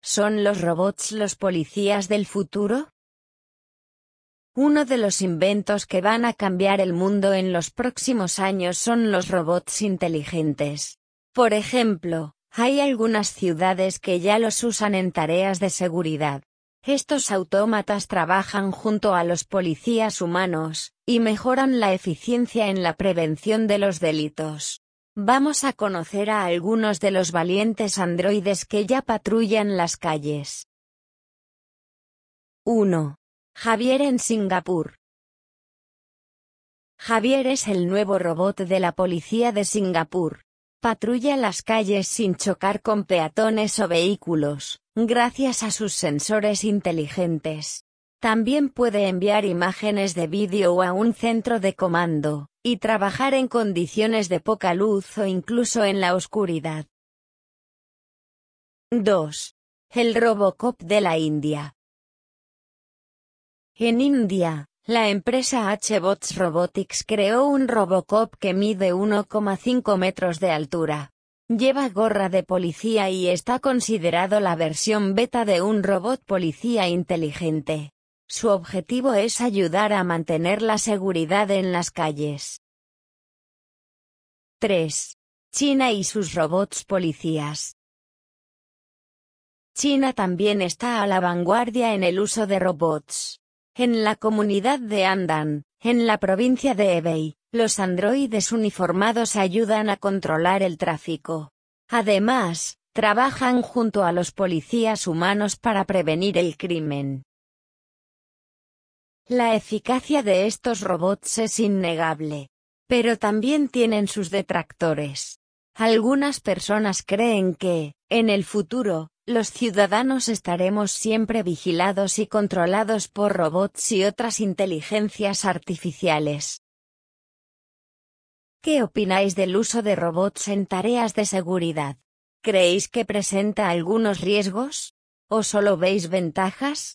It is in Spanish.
¿Son los robots los policías del futuro? Uno de los inventos que van a cambiar el mundo en los próximos años son los robots inteligentes. Por ejemplo, hay algunas ciudades que ya los usan en tareas de seguridad. Estos autómatas trabajan junto a los policías humanos, y mejoran la eficiencia en la prevención de los delitos. Vamos a conocer a algunos de los valientes androides que ya patrullan las calles. 1. Javier en Singapur. Javier es el nuevo robot de la policía de Singapur. Patrulla las calles sin chocar con peatones o vehículos, gracias a sus sensores inteligentes. También puede enviar imágenes de vídeo a un centro de comando, y trabajar en condiciones de poca luz o incluso en la oscuridad. 2. El Robocop de la India. En India, la empresa H-Bots Robotics creó un Robocop que mide 1,5 metros de altura. Lleva gorra de policía y está considerado la versión beta de un robot policía inteligente. Su objetivo es ayudar a mantener la seguridad en las calles. 3. China y sus robots policías. China también está a la vanguardia en el uso de robots. En la comunidad de Andan, en la provincia de Hebei, los androides uniformados ayudan a controlar el tráfico. Además, trabajan junto a los policías humanos para prevenir el crimen. La eficacia de estos robots es innegable. Pero también tienen sus detractores. Algunas personas creen que, en el futuro, los ciudadanos estaremos siempre vigilados y controlados por robots y otras inteligencias artificiales. ¿Qué opináis del uso de robots en tareas de seguridad? ¿Creéis que presenta algunos riesgos? ¿O solo veis ventajas?